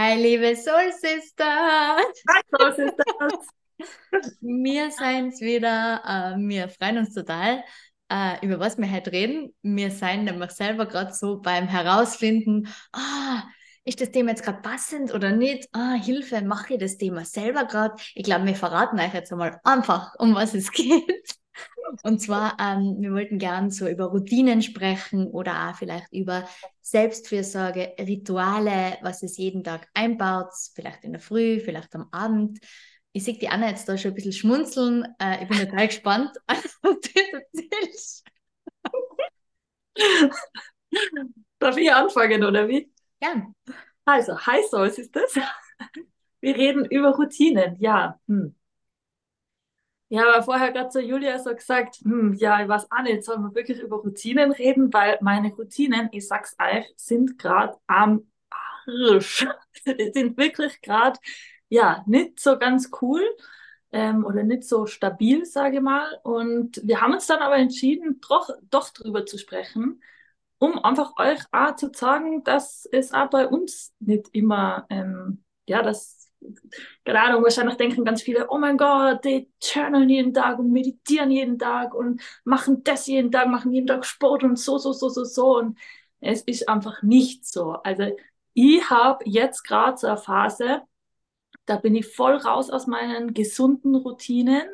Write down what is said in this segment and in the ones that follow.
Hi, liebe Soul Sisters! Hi, Soul Sisters! wir sind's wieder. Äh, wir freuen uns total, äh, über was wir heute reden. Wir sind nämlich selber gerade so beim Herausfinden, ah, ist das Thema jetzt gerade passend oder nicht? Ah, Hilfe, mache ich das Thema selber gerade? Ich glaube, wir verraten euch jetzt einmal einfach, um was es geht. Und zwar, ähm, wir wollten gern so über Routinen sprechen oder auch vielleicht über Selbstfürsorge, Rituale, was es jeden Tag einbaut, vielleicht in der Früh, vielleicht am Abend. Ich sehe die Anna jetzt da schon ein bisschen schmunzeln. Äh, ich bin total gespannt, was du erzählst. Darf ich anfangen, oder wie? Gern. Also, Hi Souls ist das. Wir reden über Routinen, ja. Hm. Ja, aber vorher gerade zu Julia so gesagt, hm, ja, ich weiß auch nicht, sollen wir wirklich über Routinen reden, weil meine Routinen, ich sag's euch, sind gerade am Arsch. Die sind wirklich gerade, ja, nicht so ganz cool ähm, oder nicht so stabil, sage ich mal. Und wir haben uns dann aber entschieden, doch, doch drüber zu sprechen, um einfach euch auch zu sagen, dass es auch bei uns nicht immer, ähm, ja, dass keine Ahnung, wahrscheinlich denken ganz viele, oh mein Gott, die journalen jeden Tag und meditieren jeden Tag und machen das jeden Tag, machen jeden Tag Sport und so, so, so, so, so. Und es ist einfach nicht so. Also ich habe jetzt gerade so eine Phase, da bin ich voll raus aus meinen gesunden Routinen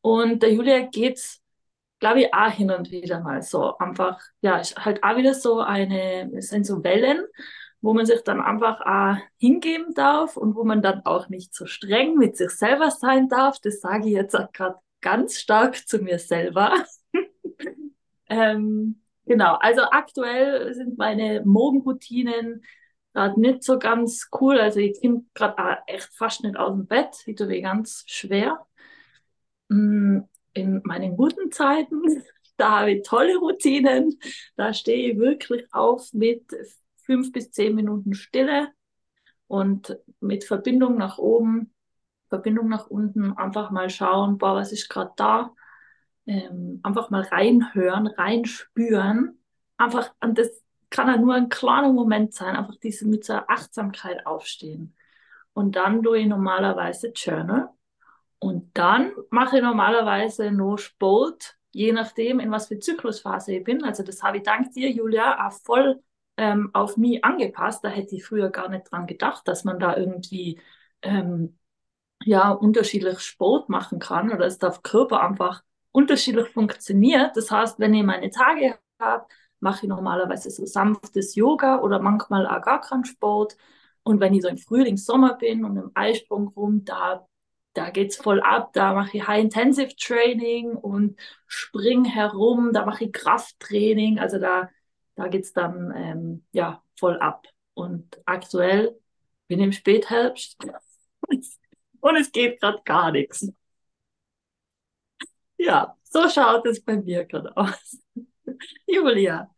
und der Julia geht's, glaube ich, auch hin und wieder mal so. Einfach, ja, ist halt auch wieder so eine, es sind so Wellen wo man sich dann einfach auch hingeben darf und wo man dann auch nicht so streng mit sich selber sein darf. Das sage ich jetzt auch gerade ganz stark zu mir selber. ähm, genau, also aktuell sind meine Morgenroutinen gerade nicht so ganz cool. Also ich bin gerade echt fast nicht aus dem Bett. Ich tue mir ganz schwer. Mm, in meinen guten Zeiten, da habe ich tolle Routinen. Da stehe ich wirklich auf mit fünf bis zehn Minuten Stille und mit Verbindung nach oben, Verbindung nach unten, einfach mal schauen, boah, was ist gerade da? Ähm, einfach mal reinhören, reinspüren. Einfach, und das kann ja nur ein kleiner Moment sein, einfach diese mit so Achtsamkeit aufstehen. Und dann tue ich normalerweise Journal. Und dann mache ich normalerweise noch Sport, je nachdem, in was für Zyklusphase ich bin. Also das habe ich dank dir, Julia, auch voll ähm, auf mich angepasst. Da hätte ich früher gar nicht dran gedacht, dass man da irgendwie ähm, ja, unterschiedlich Sport machen kann oder dass der Körper einfach unterschiedlich funktioniert. Das heißt, wenn ich meine Tage habe, mache ich normalerweise so sanftes Yoga oder manchmal auch gar keinen Sport. Und wenn ich so im Frühling, Sommer bin und im Eisprung rum, da, da es voll ab. Da mache ich High-Intensive Training und spring herum, da mache ich Krafttraining. Also da da geht es dann ähm, ja, voll ab. Und aktuell bin ich im Spätherbst und es geht gerade gar nichts. Ja, so schaut es bei mir gerade aus. Julia.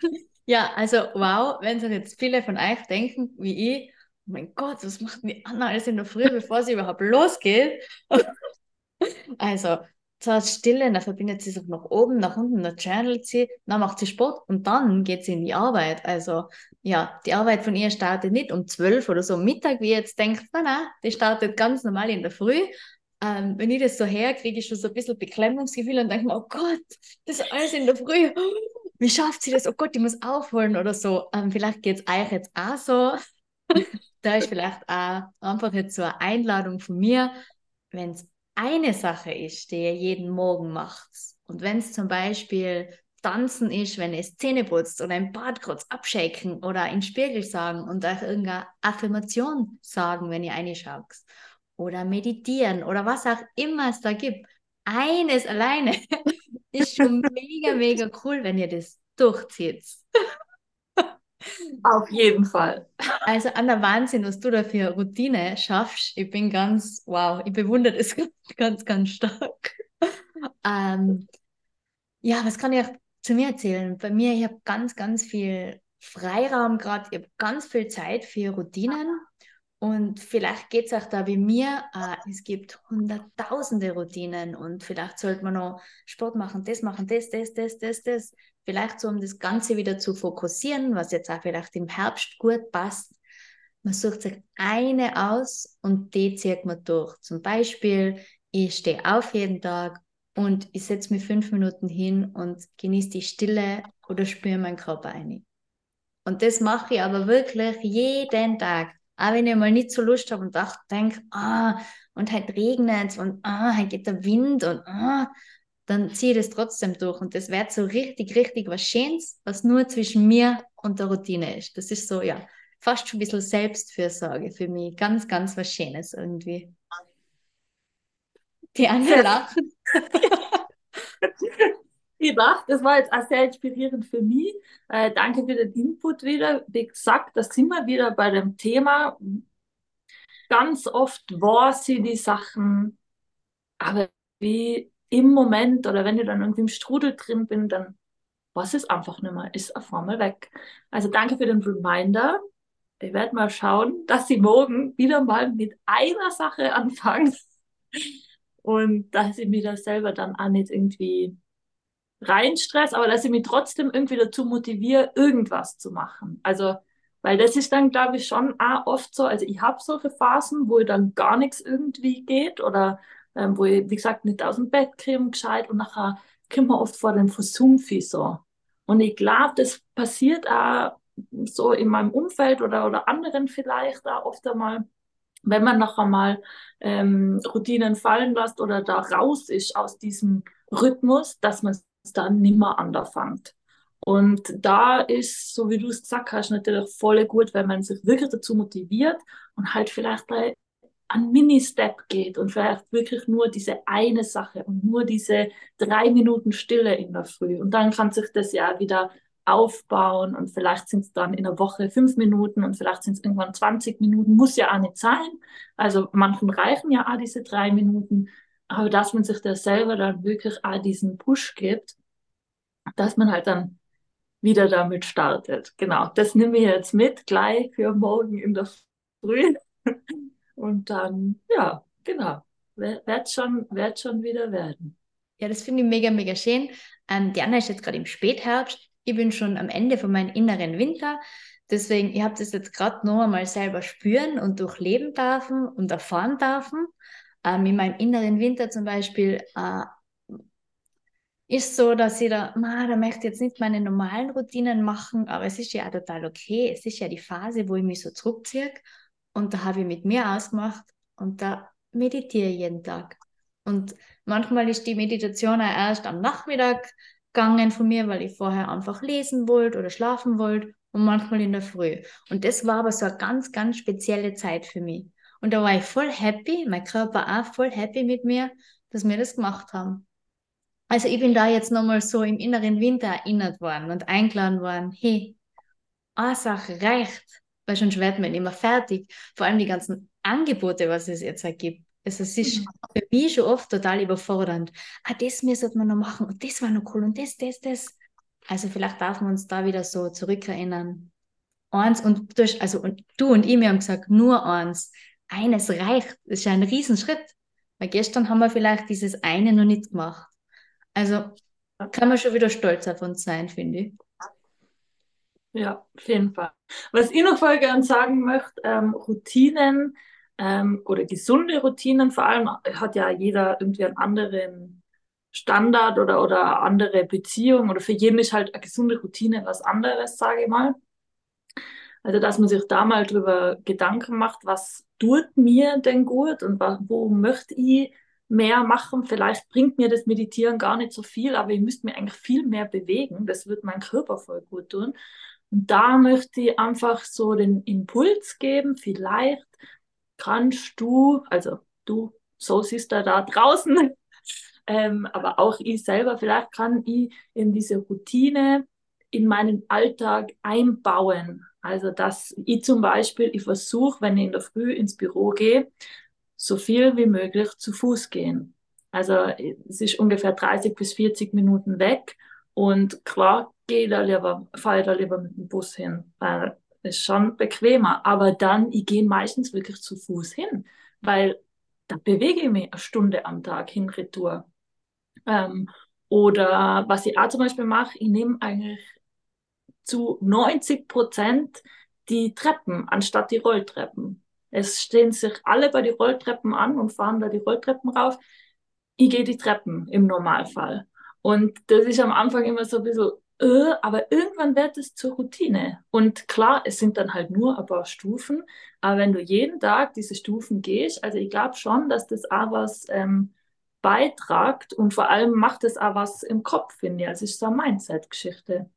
Ja, also wow, wenn sich jetzt viele von euch denken, wie ich, oh mein Gott, was macht die Anna alles in der Früh, bevor sie überhaupt losgeht? also, zur Stille, dann verbindet sie sich nach oben, nach unten, dann journalt sie, dann macht sie Sport und dann geht sie in die Arbeit. Also ja, die Arbeit von ihr startet nicht um zwölf oder so Mittag, wie ihr jetzt denkt, nein, nein, die startet ganz normal in der Früh. Ähm, wenn ich das so her, kriege ich schon so ein bisschen Beklemmungsgefühl und denke mir, oh Gott, das ist alles in der Früh. Wie schafft sie das? Oh Gott, ich muss aufholen oder so. Ähm, vielleicht geht es euch jetzt auch so. da ist vielleicht auch einfach jetzt so eine Einladung von mir, wenn es eine Sache ist, die ihr jeden Morgen macht, und wenn es zum Beispiel tanzen ist, wenn ihr Zähne putzt oder im Bad kurz abschicken oder den Spiegel sagen und euch irgendeine Affirmation sagen, wenn ihr eine schaut. Oder meditieren oder was auch immer es da gibt. Eines alleine ist schon mega, mega cool, wenn ihr das durchzieht. Auf jeden Fall. Also an der Wahnsinn, was du da für Routine schaffst. Ich bin ganz, wow, ich bewundere das ganz, ganz stark. Ähm, ja, was kann ich zu mir erzählen? Bei mir, ich habe ganz, ganz viel Freiraum gerade, ich habe ganz viel Zeit für Routinen. Und vielleicht geht es auch da wie mir, äh, es gibt hunderttausende Routinen und vielleicht sollte man noch Sport machen, das machen, das, das, das, das, das. Vielleicht so, um das Ganze wieder zu fokussieren, was jetzt auch vielleicht im Herbst gut passt. man sucht sich eine aus und die zieht man durch. Zum Beispiel, ich stehe auf jeden Tag und ich setze mich fünf Minuten hin und genieße die Stille oder spüre meinen Körper ein. Und das mache ich aber wirklich jeden Tag. Auch wenn ich mal nicht so Lust habe und denke, ah, und halt regnet und ah, halt geht der Wind und ah, dann ziehe ich das trotzdem durch. Und das wird so richtig, richtig was Schönes, was nur zwischen mir und der Routine ist. Das ist so, ja, fast schon ein bisschen Selbstfürsorge für mich. Ganz, ganz was Schönes irgendwie. Die anderen lachen. Ich dachte, das war jetzt auch sehr inspirierend für mich. Äh, danke für den Input wieder. Wie gesagt, da sind wir wieder bei dem Thema. Ganz oft war sie die Sachen, aber wie im Moment oder wenn ich dann irgendwie im Strudel drin bin, dann was ist einfach nicht mehr, ist auf einmal weg. Also danke für den Reminder. Ich werde mal schauen, dass sie morgen wieder mal mit einer Sache anfangen und dass ich mir das selber dann auch nicht irgendwie reinstress, aber dass ich mich trotzdem irgendwie dazu motiviere, irgendwas zu machen. Also, weil das ist dann, glaube ich, schon auch oft so, also ich habe solche Phasen, wo dann gar nichts irgendwie geht oder ähm, wo ich, wie gesagt, nicht aus dem Bett kriege, gescheit und nachher kommt man oft vor dem Versumpfi so. Und ich glaube, das passiert auch so in meinem Umfeld oder, oder anderen vielleicht auch oft einmal, wenn man noch einmal ähm, Routinen fallen lässt oder da raus ist aus diesem Rhythmus, dass man dann nimmer anfängt. Und da ist, so wie du es gesagt hast, natürlich voll gut, wenn man sich wirklich dazu motiviert und halt vielleicht ein Mini-Step geht und vielleicht wirklich nur diese eine Sache und nur diese drei Minuten Stille in der Früh. Und dann kann sich das ja wieder aufbauen und vielleicht sind es dann in der Woche fünf Minuten und vielleicht sind es irgendwann 20 Minuten, muss ja auch nicht sein. Also manchen reichen ja auch diese drei Minuten, aber dass man sich da selber dann wirklich auch diesen Push gibt, dass man halt dann wieder damit startet. Genau, das nehme ich jetzt mit, gleich für morgen in der Früh. Und dann, ja, genau, wird schon, wird schon wieder werden. Ja, das finde ich mega, mega schön. Ähm, Diana ist jetzt gerade im Spätherbst. Ich bin schon am Ende von meinem inneren Winter. Deswegen, ich habe das jetzt gerade noch einmal selber spüren und durchleben dürfen und erfahren dürfen. Ähm, in meinem inneren Winter zum Beispiel äh, ist so, dass ich da, ma, da möchte ich jetzt nicht meine normalen Routinen machen, aber es ist ja total okay. Es ist ja die Phase, wo ich mich so zurückziehe und da habe ich mit mir ausgemacht und da meditiere ich jeden Tag. Und manchmal ist die Meditation auch erst am Nachmittag gegangen von mir, weil ich vorher einfach lesen wollte oder schlafen wollte und manchmal in der Früh. Und das war aber so eine ganz, ganz spezielle Zeit für mich. Und da war ich voll happy, mein Körper auch voll happy mit mir, dass wir das gemacht haben. Also ich bin da jetzt nochmal so im inneren Winter erinnert worden und eingeladen worden, hey, eine Sache reicht weil schon wird man immer fertig. Vor allem die ganzen Angebote, was es jetzt ergibt. Also es ist für mich schon oft total überfordernd. Ah, das müsste man noch machen und das war noch cool und das, das, das. Also vielleicht darf man uns da wieder so zurückerinnern. Eins und du, also und du und ich, wir haben gesagt, nur eins. Eines reicht. Das ist ja ein Riesenschritt. Weil gestern haben wir vielleicht dieses eine noch nicht gemacht. Also kann man schon wieder stolz auf uns sein, finde ich. Ja, auf jeden Fall. Was ich noch voll gern sagen möchte, ähm, Routinen ähm, oder gesunde Routinen, vor allem hat ja jeder irgendwie einen anderen Standard oder, oder andere Beziehung oder für jeden ist halt eine gesunde Routine was anderes, sage ich mal. Also, dass man sich da mal drüber Gedanken macht, was tut mir denn gut und wo möchte ich mehr machen. Vielleicht bringt mir das Meditieren gar nicht so viel, aber ich müsste mir eigentlich viel mehr bewegen. Das wird meinem Körper voll gut tun. Und da möchte ich einfach so den Impuls geben, vielleicht kannst du, also du, so siehst du da draußen, ähm, aber auch ich selber, vielleicht kann ich in diese Routine in meinen Alltag einbauen. Also, dass ich zum Beispiel, ich versuche, wenn ich in der Früh ins Büro gehe, so viel wie möglich zu Fuß gehen. Also, es ist ungefähr 30 bis 40 Minuten weg. Und klar, gehe da lieber, fahre da lieber mit dem Bus hin, weil es schon bequemer. Aber dann, ich gehe meistens wirklich zu Fuß hin, weil da bewege ich mich eine Stunde am Tag hin, retour. Ähm, oder was ich auch zum Beispiel mache, ich nehme eigentlich zu 90 Prozent die Treppen anstatt die Rolltreppen. Es stehen sich alle bei den Rolltreppen an und fahren da die Rolltreppen rauf. Ich gehe die Treppen im Normalfall. Und das ist am Anfang immer so ein bisschen, äh, aber irgendwann wird es zur Routine. Und klar, es sind dann halt nur ein paar Stufen, aber wenn du jeden Tag diese Stufen gehst, also ich glaube schon, dass das auch was ähm, beitragt und vor allem macht es auch was im Kopf, finde ich. Also es ist so eine Mindset-Geschichte.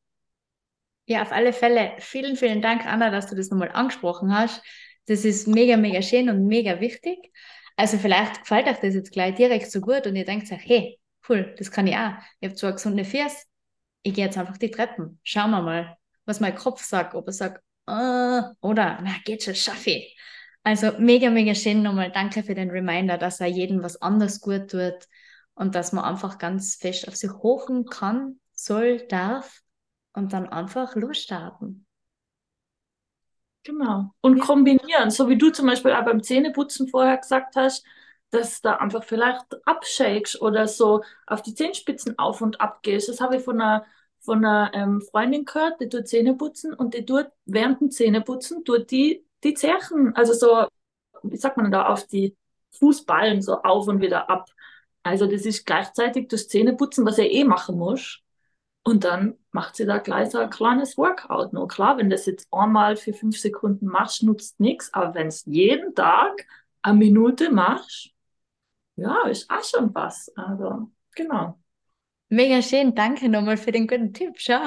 Ja, auf alle Fälle. Vielen, vielen Dank, Anna, dass du das nochmal angesprochen hast. Das ist mega, mega schön und mega wichtig. Also vielleicht gefällt euch das jetzt gleich direkt so gut und ihr denkt euch, hey, cool, das kann ich auch. Ich habe zwar gesunde Füße, ich gehe jetzt einfach die Treppen. Schauen wir mal, was mein Kopf sagt, ob er sagt, äh, oder, na, geht schon, schaffe ich. Also mega, mega schön nochmal. Danke für den Reminder, dass er jedem was anderes gut tut und dass man einfach ganz fest auf sich hochen kann, soll, darf und dann einfach losstarten. Genau. Und kombinieren, so wie du zum Beispiel auch beim Zähneputzen vorher gesagt hast, dass da einfach vielleicht abshakes oder so auf die Zehenspitzen auf und ab gehst. Das habe ich von einer, von einer ähm, Freundin gehört, die tut Zähne putzen und die tut während dem Zähneputzen, tut die die Zerchen, also so, wie sagt man da, auf die Fußballen so auf und wieder ab. Also das ist gleichzeitig das Zähneputzen, was er eh machen muss. Und dann macht sie da gleich so ein kleines Workout. Nur klar, wenn das jetzt einmal für fünf Sekunden machst, nutzt nichts. Aber wenn es jeden Tag eine Minute machst, ja, ist auch schon was. Also, genau. Mega schön. Danke nochmal für den guten Tipp. Schau.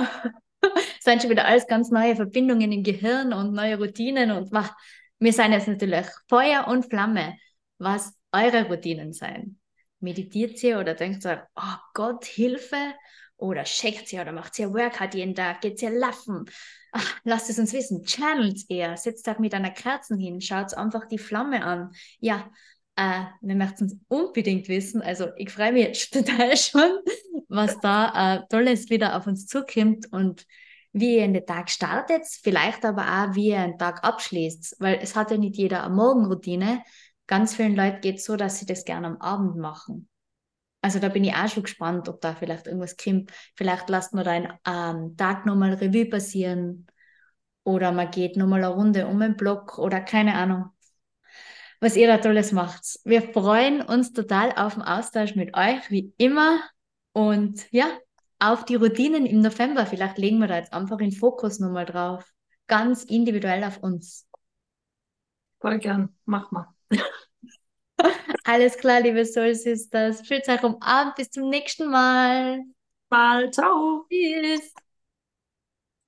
Es sind schon wieder alles ganz neue Verbindungen im Gehirn und neue Routinen und wach. Wir sind jetzt natürlich Feuer und Flamme, was eure Routinen sein. Meditiert ihr oder denkt ihr, oh Gott, Hilfe? Oder checkt sie oder macht sie ein Workout jeden Tag, geht sie laufen. Ach, lasst es uns wissen. Channelt eher. Setzt euch mit einer Kerzen hin. Schaut einfach die Flamme an. Ja, äh, wir möchten es unbedingt wissen. Also ich freue mich jetzt total schon, was da äh, Tolles wieder auf uns zukommt und wie ihr in den Tag startet, vielleicht aber auch, wie ihr einen Tag abschließt. Weil es hat ja nicht jeder eine Morgenroutine. Ganz vielen Leuten geht es so, dass sie das gerne am Abend machen. Also da bin ich auch schon gespannt, ob da vielleicht irgendwas kommt. Vielleicht lasst man da einen ähm, Tag nochmal Revue passieren oder man geht nochmal eine Runde um den Block oder keine Ahnung, was ihr da Tolles macht. Wir freuen uns total auf den Austausch mit euch, wie immer. Und ja, auf die Routinen im November. Vielleicht legen wir da jetzt einfach den Fokus nochmal drauf. Ganz individuell auf uns. Voll gern, mach mal. Alles klar, liebe Soul Sisters. Fühlt euch umarmt. Bis zum nächsten Mal. Mal. Ciao. Tschüss.